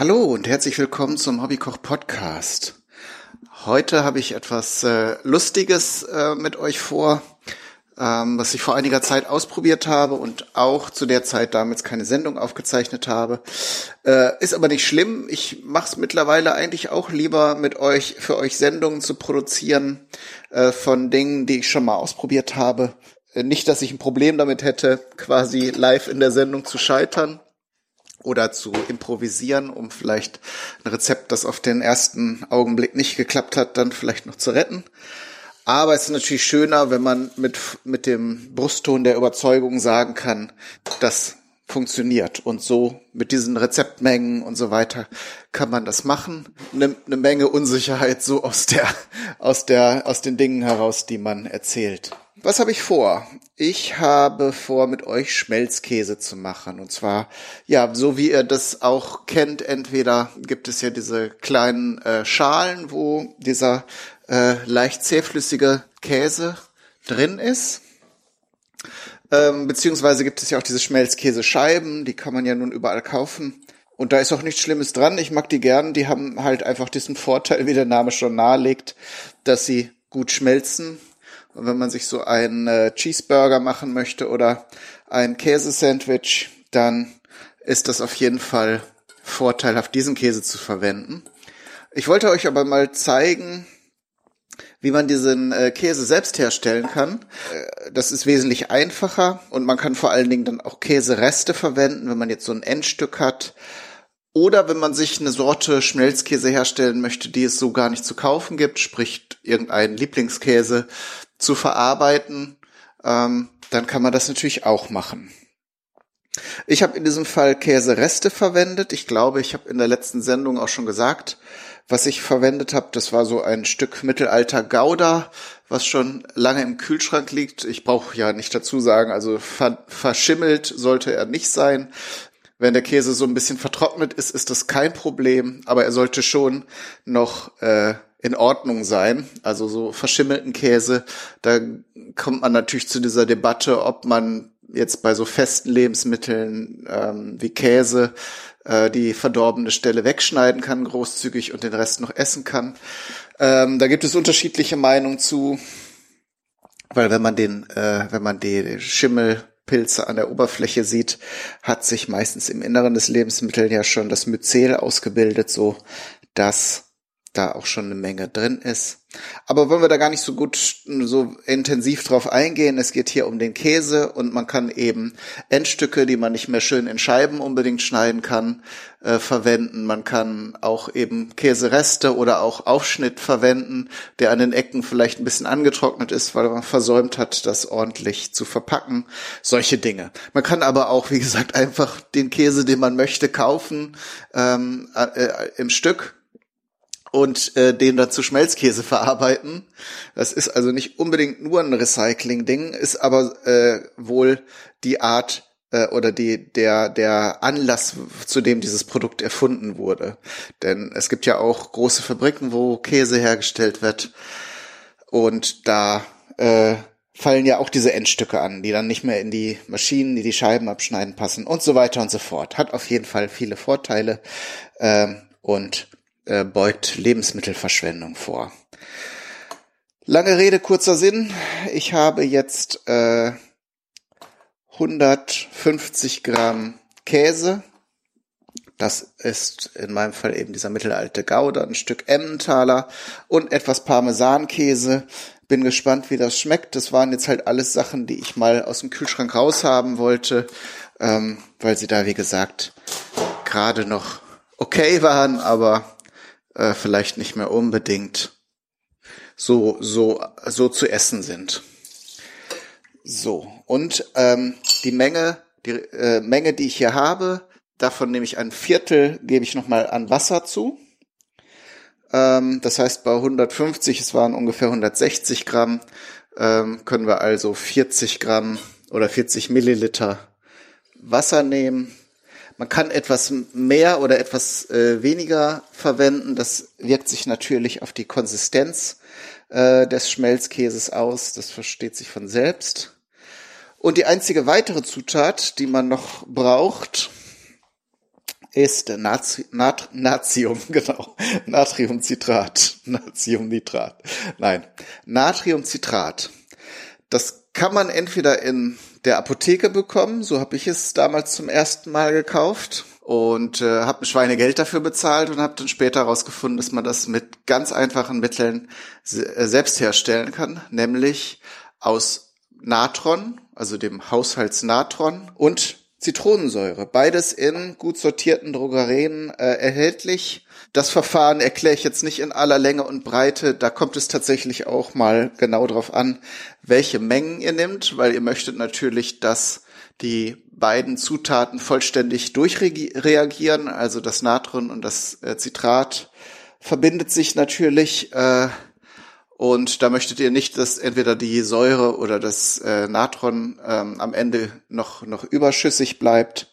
Hallo und herzlich willkommen zum Hobbykoch Podcast. Heute habe ich etwas äh, Lustiges äh, mit euch vor, ähm, was ich vor einiger Zeit ausprobiert habe und auch zu der Zeit damals keine Sendung aufgezeichnet habe. Äh, ist aber nicht schlimm. Ich mache es mittlerweile eigentlich auch lieber mit euch, für euch Sendungen zu produzieren äh, von Dingen, die ich schon mal ausprobiert habe. Äh, nicht, dass ich ein Problem damit hätte, quasi live in der Sendung zu scheitern oder zu improvisieren, um vielleicht ein Rezept, das auf den ersten Augenblick nicht geklappt hat, dann vielleicht noch zu retten. Aber es ist natürlich schöner, wenn man mit, mit dem Brustton der Überzeugung sagen kann, das funktioniert. Und so mit diesen Rezeptmengen und so weiter kann man das machen. Eine, eine Menge Unsicherheit so aus der, aus der, aus den Dingen heraus, die man erzählt. Was habe ich vor? Ich habe vor, mit euch Schmelzkäse zu machen. Und zwar, ja, so wie ihr das auch kennt, entweder gibt es ja diese kleinen äh, Schalen, wo dieser äh, leicht zähflüssige Käse drin ist. Ähm, beziehungsweise gibt es ja auch diese Schmelzkäsescheiben, die kann man ja nun überall kaufen. Und da ist auch nichts Schlimmes dran. Ich mag die gern. Die haben halt einfach diesen Vorteil, wie der Name schon nahelegt, dass sie gut schmelzen und wenn man sich so einen äh, Cheeseburger machen möchte oder ein Käsesandwich, dann ist das auf jeden Fall vorteilhaft, diesen Käse zu verwenden. Ich wollte euch aber mal zeigen, wie man diesen äh, Käse selbst herstellen kann. Äh, das ist wesentlich einfacher und man kann vor allen Dingen dann auch Käsereste verwenden, wenn man jetzt so ein Endstück hat. Oder wenn man sich eine Sorte Schmelzkäse herstellen möchte, die es so gar nicht zu kaufen gibt, sprich irgendeinen Lieblingskäse, zu verarbeiten, ähm, dann kann man das natürlich auch machen. Ich habe in diesem Fall Käsereste verwendet. Ich glaube, ich habe in der letzten Sendung auch schon gesagt, was ich verwendet habe. Das war so ein Stück Mittelalter Gouda, was schon lange im Kühlschrank liegt. Ich brauche ja nicht dazu sagen, also ver verschimmelt sollte er nicht sein. Wenn der Käse so ein bisschen vertrocknet ist, ist das kein Problem, aber er sollte schon noch äh, in Ordnung sein. Also so verschimmelten Käse, da kommt man natürlich zu dieser Debatte, ob man jetzt bei so festen Lebensmitteln ähm, wie Käse äh, die verdorbene Stelle wegschneiden kann, großzügig und den Rest noch essen kann. Ähm, da gibt es unterschiedliche Meinungen zu, weil wenn man den, äh, wenn man die Schimmelpilze an der Oberfläche sieht, hat sich meistens im Inneren des Lebensmittels ja schon das Myzel ausgebildet, so dass da auch schon eine Menge drin ist. Aber wollen wir da gar nicht so gut, so intensiv drauf eingehen. Es geht hier um den Käse und man kann eben Endstücke, die man nicht mehr schön in Scheiben unbedingt schneiden kann, äh, verwenden. Man kann auch eben Käsereste oder auch Aufschnitt verwenden, der an den Ecken vielleicht ein bisschen angetrocknet ist, weil man versäumt hat, das ordentlich zu verpacken. Solche Dinge. Man kann aber auch, wie gesagt, einfach den Käse, den man möchte, kaufen ähm, äh, im Stück und äh, den dazu Schmelzkäse verarbeiten. Das ist also nicht unbedingt nur ein Recycling-Ding, ist aber äh, wohl die Art äh, oder die der der Anlass, zu dem dieses Produkt erfunden wurde. Denn es gibt ja auch große Fabriken, wo Käse hergestellt wird und da äh, fallen ja auch diese Endstücke an, die dann nicht mehr in die Maschinen, die die Scheiben abschneiden, passen und so weiter und so fort. Hat auf jeden Fall viele Vorteile ähm, und äh, beugt Lebensmittelverschwendung vor. Lange Rede, kurzer Sinn. Ich habe jetzt äh, 150 Gramm Käse. Das ist in meinem Fall eben dieser mittelalte Gouda, ein Stück Emmentaler und etwas Parmesankäse. Bin gespannt, wie das schmeckt. Das waren jetzt halt alles Sachen, die ich mal aus dem Kühlschrank raushaben wollte, ähm, weil sie da, wie gesagt, gerade noch okay waren, aber äh, vielleicht nicht mehr unbedingt so so so zu essen sind. So und ähm, die Menge die äh, Menge, die ich hier habe, davon nehme ich ein Viertel, gebe ich noch mal an Wasser zu. Ähm, das heißt bei 150, es waren ungefähr 160 Gramm, ähm, können wir also 40 Gramm oder 40 Milliliter Wasser nehmen. Man kann etwas mehr oder etwas äh, weniger verwenden. Das wirkt sich natürlich auf die Konsistenz äh, des Schmelzkäses aus. Das versteht sich von selbst. Und die einzige weitere Zutat, die man noch braucht, ist Nazi Nat Natrium, genau, Natriumcitrat, Natriumnitrat. Nein, Natriumcitrat. Das kann man entweder in der Apotheke bekommen, so habe ich es damals zum ersten Mal gekauft und äh, habe ein Schweinegeld dafür bezahlt und habe dann später herausgefunden, dass man das mit ganz einfachen Mitteln äh, selbst herstellen kann, nämlich aus Natron, also dem Haushaltsnatron und Zitronensäure. Beides in gut sortierten Drogerien äh, erhältlich. Das Verfahren erkläre ich jetzt nicht in aller Länge und Breite. Da kommt es tatsächlich auch mal genau drauf an, welche Mengen ihr nimmt, weil ihr möchtet natürlich, dass die beiden Zutaten vollständig durchreagieren. Also das Natron und das äh, Zitrat verbindet sich natürlich. Äh, und da möchtet ihr nicht, dass entweder die Säure oder das äh, Natron ähm, am Ende noch, noch überschüssig bleibt.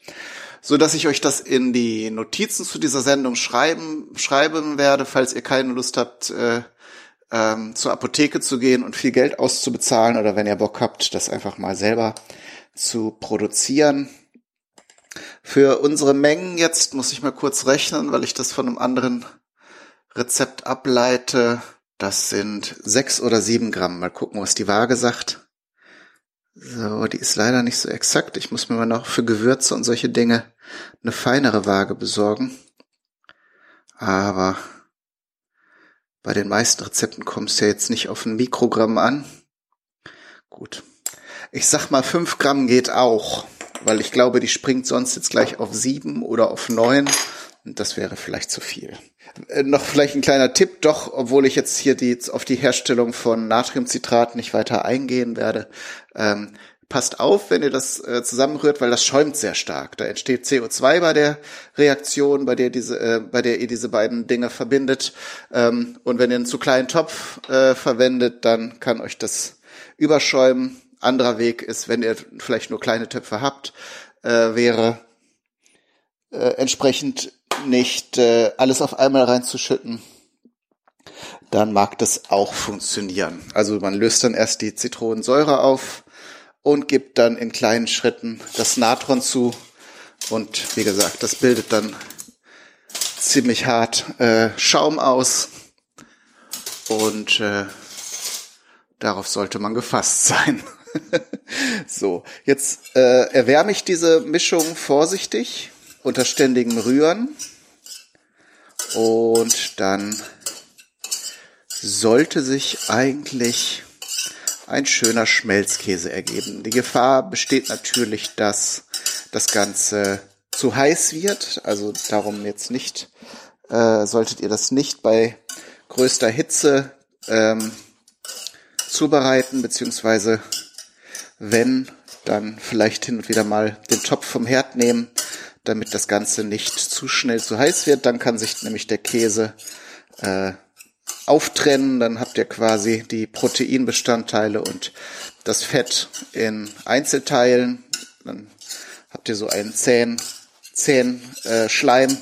So dass ich euch das in die Notizen zu dieser Sendung schreiben, schreiben werde, falls ihr keine Lust habt, äh, ähm, zur Apotheke zu gehen und viel Geld auszubezahlen oder wenn ihr Bock habt, das einfach mal selber zu produzieren. Für unsere Mengen jetzt muss ich mal kurz rechnen, weil ich das von einem anderen Rezept ableite. Das sind sechs oder sieben Gramm. Mal gucken, was die Waage sagt. So, die ist leider nicht so exakt. Ich muss mir mal noch für Gewürze und solche Dinge eine feinere Waage besorgen. Aber bei den meisten Rezepten kommt es ja jetzt nicht auf ein Mikrogramm an. Gut. Ich sag mal, fünf Gramm geht auch, weil ich glaube, die springt sonst jetzt gleich auf sieben oder auf neun. Das wäre vielleicht zu viel. Äh, noch vielleicht ein kleiner Tipp, doch, obwohl ich jetzt hier die, auf die Herstellung von Natriumcitrat nicht weiter eingehen werde. Ähm, passt auf, wenn ihr das äh, zusammenrührt, weil das schäumt sehr stark. Da entsteht CO2 bei der Reaktion, bei der diese, äh, bei der ihr diese beiden Dinge verbindet. Ähm, und wenn ihr einen zu kleinen Topf äh, verwendet, dann kann euch das überschäumen. Anderer Weg ist, wenn ihr vielleicht nur kleine Töpfe habt, äh, wäre äh, entsprechend nicht äh, alles auf einmal reinzuschütten, dann mag das auch funktionieren. Also man löst dann erst die Zitronensäure auf und gibt dann in kleinen Schritten das Natron zu. Und wie gesagt, das bildet dann ziemlich hart äh, Schaum aus. Und äh, darauf sollte man gefasst sein. so, jetzt äh, erwärme ich diese Mischung vorsichtig unter ständigem Rühren. Und dann sollte sich eigentlich ein schöner Schmelzkäse ergeben. Die Gefahr besteht natürlich, dass das Ganze zu heiß wird. Also darum jetzt nicht, äh, solltet ihr das nicht bei größter Hitze ähm, zubereiten, beziehungsweise wenn, dann vielleicht hin und wieder mal den Topf vom Herd nehmen, damit das Ganze nicht zu schnell zu heiß wird. Dann kann sich nämlich der Käse äh, auftrennen. Dann habt ihr quasi die Proteinbestandteile und das Fett in Einzelteilen. Dann habt ihr so einen zähen, zähen äh, Schleim,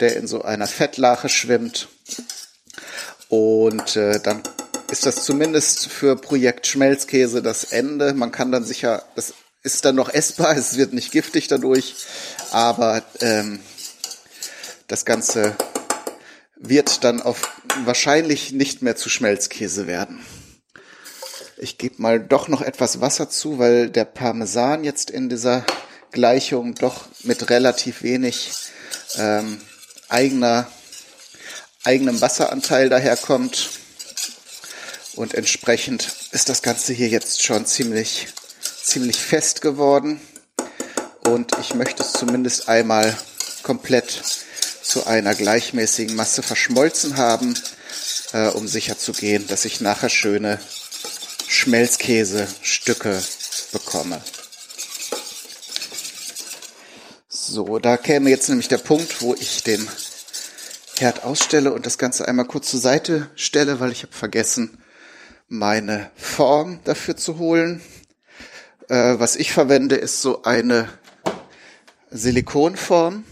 der in so einer Fettlache schwimmt. Und äh, dann ist das zumindest für Projekt Schmelzkäse das Ende. Man kann dann sicher, das ist dann noch essbar, es wird nicht giftig dadurch, aber ähm, das Ganze wird dann auf wahrscheinlich nicht mehr zu Schmelzkäse werden. Ich gebe mal doch noch etwas Wasser zu, weil der Parmesan jetzt in dieser Gleichung doch mit relativ wenig ähm, eigener, eigenem Wasseranteil daherkommt. Und entsprechend ist das Ganze hier jetzt schon ziemlich ziemlich fest geworden und ich möchte es zumindest einmal komplett zu einer gleichmäßigen Masse verschmolzen haben, äh, um sicher zu gehen, dass ich nachher schöne Schmelzkäsestücke bekomme. So, da käme jetzt nämlich der Punkt, wo ich den Herd ausstelle und das Ganze einmal kurz zur Seite stelle, weil ich habe vergessen, meine Form dafür zu holen. Äh, was ich verwende, ist so eine Silikonform.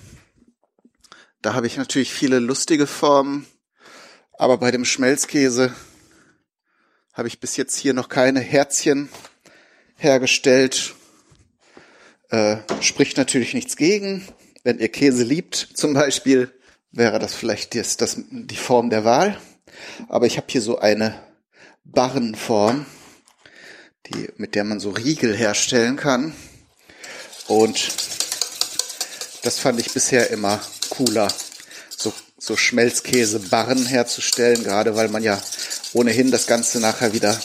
Da habe ich natürlich viele lustige Formen, aber bei dem Schmelzkäse habe ich bis jetzt hier noch keine Herzchen hergestellt. Äh, spricht natürlich nichts gegen, wenn ihr Käse liebt, zum Beispiel, wäre das vielleicht das, das, die Form der Wahl. Aber ich habe hier so eine Barrenform, die, mit der man so Riegel herstellen kann. Und das fand ich bisher immer cooler, so, so Schmelzkäse-Barren herzustellen, gerade weil man ja ohnehin das Ganze nachher wieder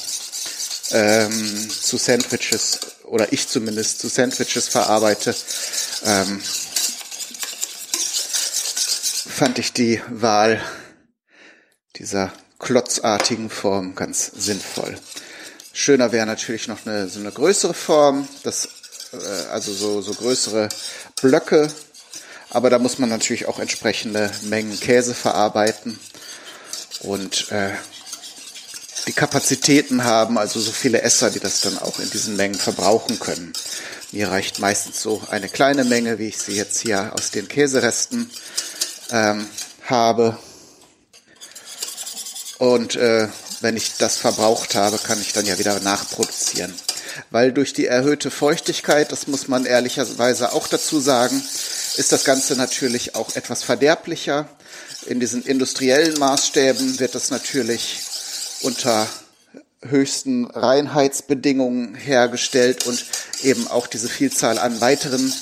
ähm, zu Sandwiches oder ich zumindest zu Sandwiches verarbeite. Ähm, fand ich die Wahl dieser klotzartigen Form ganz sinnvoll. Schöner wäre natürlich noch eine, so eine größere Form, das, äh, also so, so größere Blöcke, aber da muss man natürlich auch entsprechende Mengen Käse verarbeiten und äh, die Kapazitäten haben, also so viele Esser, die das dann auch in diesen Mengen verbrauchen können. Mir reicht meistens so eine kleine Menge, wie ich sie jetzt hier aus den Käseresten ähm, habe. Und äh, wenn ich das verbraucht habe, kann ich dann ja wieder nachproduzieren. Weil durch die erhöhte Feuchtigkeit, das muss man ehrlicherweise auch dazu sagen, ist das Ganze natürlich auch etwas verderblicher. In diesen industriellen Maßstäben wird das natürlich unter höchsten Reinheitsbedingungen hergestellt und eben auch diese Vielzahl an weiteren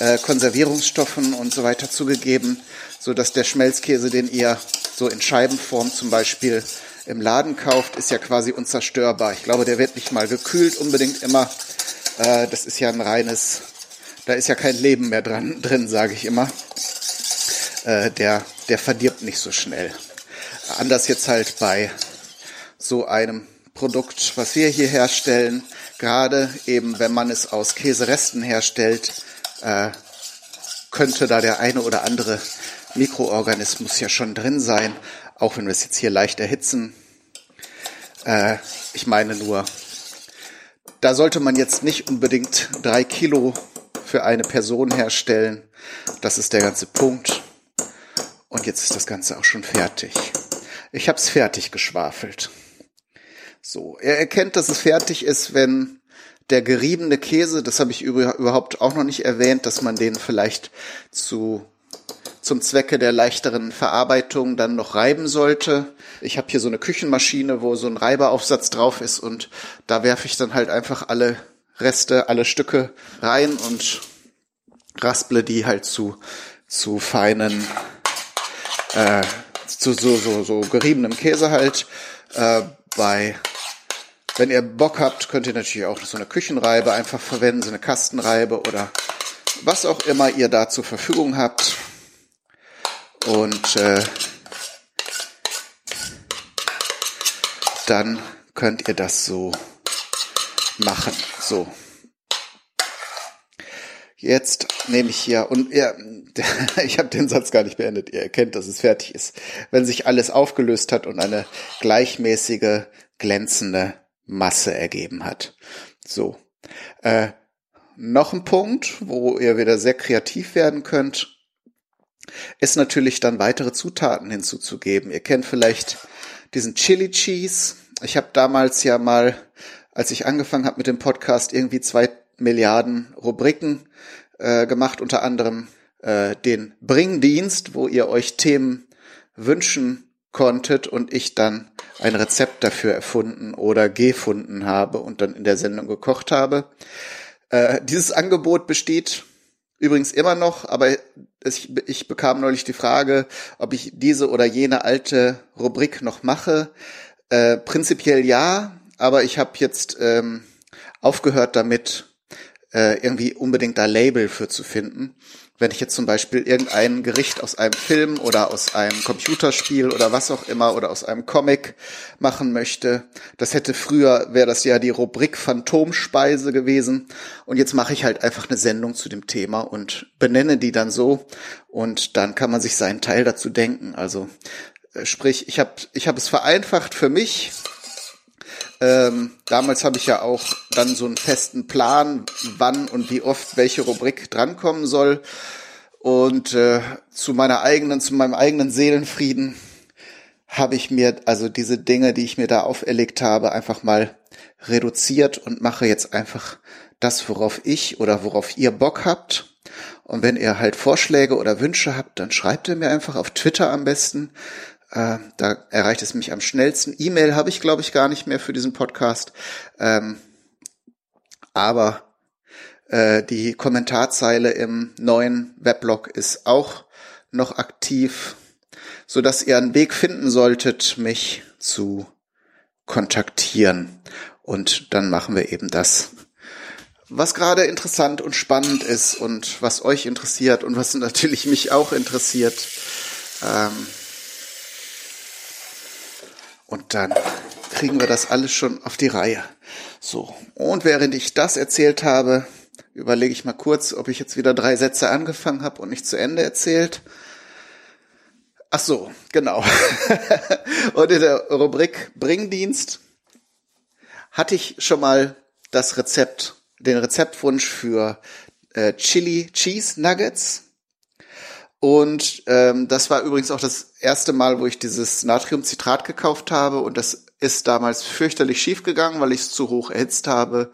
äh, Konservierungsstoffen und so weiter zugegeben, so dass der Schmelzkäse, den ihr so in Scheibenform zum Beispiel im Laden kauft, ist ja quasi unzerstörbar. Ich glaube, der wird nicht mal gekühlt unbedingt immer. Äh, das ist ja ein reines, da ist ja kein Leben mehr dran, drin, sage ich immer. Äh, der, der verdirbt nicht so schnell. Anders jetzt halt bei so einem Produkt, was wir hier herstellen, gerade eben wenn man es aus Käseresten herstellt, äh, könnte da der eine oder andere Mikroorganismus ja schon drin sein, auch wenn wir es jetzt hier leicht erhitzen. Äh, ich meine nur, da sollte man jetzt nicht unbedingt drei Kilo für eine Person herstellen. Das ist der ganze Punkt. Und jetzt ist das Ganze auch schon fertig. Ich habe es fertig geschwafelt. So, er erkennt, dass es fertig ist, wenn der geriebene Käse, das habe ich überhaupt auch noch nicht erwähnt, dass man den vielleicht zu zum Zwecke der leichteren Verarbeitung dann noch reiben sollte. Ich habe hier so eine Küchenmaschine, wo so ein Reiberaufsatz drauf ist und da werfe ich dann halt einfach alle Reste, alle Stücke rein und rasple die halt zu zu feinen äh, zu so so so geriebenem Käse halt äh, bei wenn ihr Bock habt, könnt ihr natürlich auch so eine Küchenreibe einfach verwenden, so eine Kastenreibe oder was auch immer ihr da zur Verfügung habt. Und äh, dann könnt ihr das so machen. So. Jetzt nehme ich hier und ja, ich habe den Satz gar nicht beendet. Ihr erkennt, dass es fertig ist, wenn sich alles aufgelöst hat und eine gleichmäßige, glänzende Masse ergeben hat. So. Äh, noch ein Punkt, wo ihr wieder sehr kreativ werden könnt, ist natürlich dann weitere Zutaten hinzuzugeben. Ihr kennt vielleicht diesen Chili Cheese. Ich habe damals ja mal, als ich angefangen habe mit dem Podcast, irgendwie zwei Milliarden Rubriken äh, gemacht, unter anderem äh, den Bringdienst, wo ihr euch Themen wünschen konntet und ich dann ein Rezept dafür erfunden oder gefunden habe und dann in der Sendung gekocht habe. Äh, dieses Angebot besteht übrigens immer noch, aber ich, ich bekam neulich die Frage, ob ich diese oder jene alte Rubrik noch mache. Äh, prinzipiell ja, aber ich habe jetzt ähm, aufgehört damit, äh, irgendwie unbedingt da Label für zu finden wenn ich jetzt zum Beispiel irgendein Gericht aus einem Film oder aus einem Computerspiel oder was auch immer oder aus einem Comic machen möchte, das hätte früher, wäre das ja die Rubrik Phantomspeise gewesen. Und jetzt mache ich halt einfach eine Sendung zu dem Thema und benenne die dann so. Und dann kann man sich seinen Teil dazu denken. Also äh, sprich, ich habe ich hab es vereinfacht für mich, ähm, damals habe ich ja auch dann so einen festen Plan, wann und wie oft welche Rubrik drankommen soll. Und äh, zu meiner eigenen, zu meinem eigenen Seelenfrieden habe ich mir also diese Dinge, die ich mir da auferlegt habe, einfach mal reduziert und mache jetzt einfach das, worauf ich oder worauf ihr Bock habt. Und wenn ihr halt Vorschläge oder Wünsche habt, dann schreibt ihr mir einfach auf Twitter am besten. Äh, da erreicht es mich am schnellsten. E-Mail habe ich, glaube ich, gar nicht mehr für diesen Podcast. Ähm, aber äh, die Kommentarzeile im neuen Weblog ist auch noch aktiv, so dass ihr einen Weg finden solltet, mich zu kontaktieren. Und dann machen wir eben das, was gerade interessant und spannend ist und was euch interessiert und was natürlich mich auch interessiert. Ähm und dann kriegen wir das alles schon auf die Reihe. So, und während ich das erzählt habe, überlege ich mal kurz, ob ich jetzt wieder drei Sätze angefangen habe und nicht zu Ende erzählt. Ach so, genau. und in der Rubrik Bringdienst hatte ich schon mal das Rezept, den Rezeptwunsch für äh, Chili Cheese Nuggets. Und ähm, das war übrigens auch das erste Mal, wo ich dieses Natriumcitrat gekauft habe. Und das ist damals fürchterlich schief gegangen, weil ich es zu hoch erhitzt habe.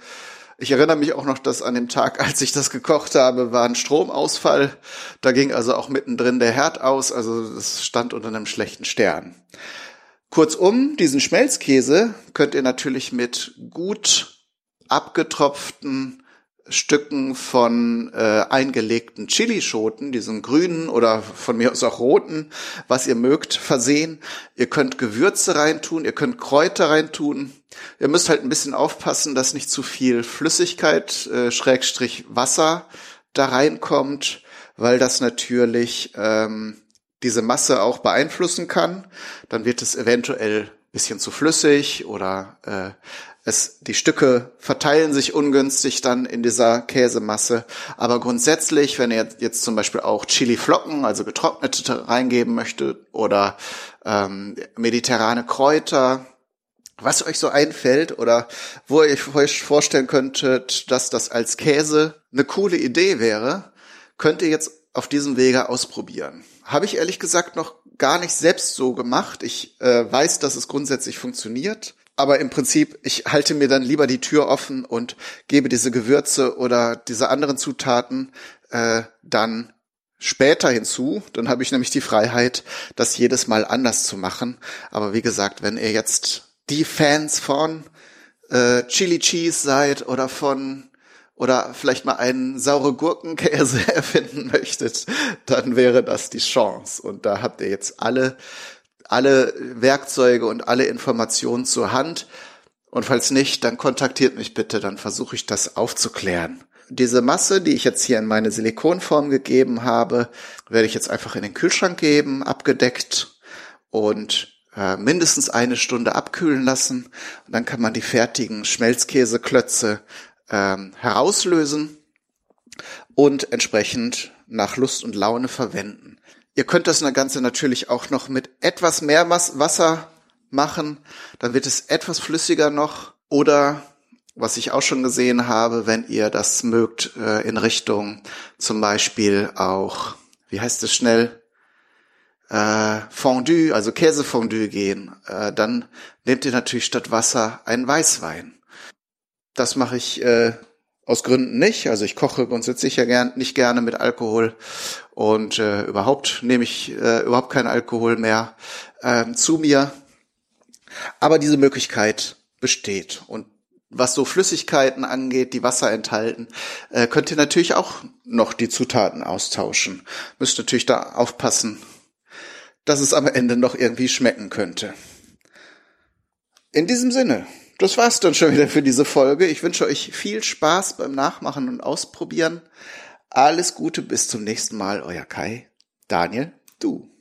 Ich erinnere mich auch noch, dass an dem Tag, als ich das gekocht habe, war ein Stromausfall. Da ging also auch mittendrin der Herd aus, also es stand unter einem schlechten Stern. Kurzum, diesen Schmelzkäse könnt ihr natürlich mit gut abgetropften Stücken von äh, eingelegten Chilischoten, diesen grünen oder von mir aus auch roten, was ihr mögt, versehen. Ihr könnt Gewürze reintun, ihr könnt Kräuter reintun. Ihr müsst halt ein bisschen aufpassen, dass nicht zu viel Flüssigkeit, äh, Schrägstrich Wasser da reinkommt, weil das natürlich ähm, diese Masse auch beeinflussen kann. Dann wird es eventuell bisschen zu flüssig oder äh, es, die Stücke verteilen sich ungünstig dann in dieser Käsemasse. Aber grundsätzlich, wenn ihr jetzt zum Beispiel auch Chili-Flocken, also getrocknete, reingeben möchtet oder ähm, mediterrane Kräuter, was euch so einfällt oder wo ihr euch vorstellen könntet, dass das als Käse eine coole Idee wäre, könnt ihr jetzt auf diesem Wege ausprobieren. Habe ich ehrlich gesagt noch gar nicht selbst so gemacht. Ich äh, weiß, dass es grundsätzlich funktioniert. Aber im Prinzip, ich halte mir dann lieber die Tür offen und gebe diese Gewürze oder diese anderen Zutaten äh, dann später hinzu. Dann habe ich nämlich die Freiheit, das jedes Mal anders zu machen. Aber wie gesagt, wenn ihr jetzt die Fans von äh, Chili Cheese seid oder von oder vielleicht mal einen saure Gurkenkäse erfinden möchtet, dann wäre das die Chance. Und da habt ihr jetzt alle alle Werkzeuge und alle Informationen zur Hand. Und falls nicht, dann kontaktiert mich bitte, dann versuche ich das aufzuklären. Diese Masse, die ich jetzt hier in meine Silikonform gegeben habe, werde ich jetzt einfach in den Kühlschrank geben, abgedeckt und äh, mindestens eine Stunde abkühlen lassen. Und dann kann man die fertigen Schmelzkäseklötze ähm, herauslösen und entsprechend nach Lust und Laune verwenden. Ihr könnt das Ganze natürlich auch noch mit etwas mehr Wasser machen, dann wird es etwas flüssiger noch oder was ich auch schon gesehen habe, wenn ihr das mögt, äh, in Richtung zum Beispiel auch, wie heißt es schnell, äh, Fondue, also Käsefondue gehen, äh, dann nehmt ihr natürlich statt Wasser einen Weißwein. Das mache ich äh, aus Gründen nicht. Also ich koche grundsätzlich ja gern, nicht gerne mit Alkohol und äh, überhaupt nehme ich äh, überhaupt keinen Alkohol mehr äh, zu mir. Aber diese Möglichkeit besteht. Und was so Flüssigkeiten angeht, die Wasser enthalten, äh, könnt ihr natürlich auch noch die Zutaten austauschen. Müsst natürlich da aufpassen, dass es am Ende noch irgendwie schmecken könnte. In diesem Sinne das war's dann schon wieder für diese Folge. Ich wünsche euch viel Spaß beim Nachmachen und Ausprobieren. Alles Gute, bis zum nächsten Mal. Euer Kai. Daniel, du.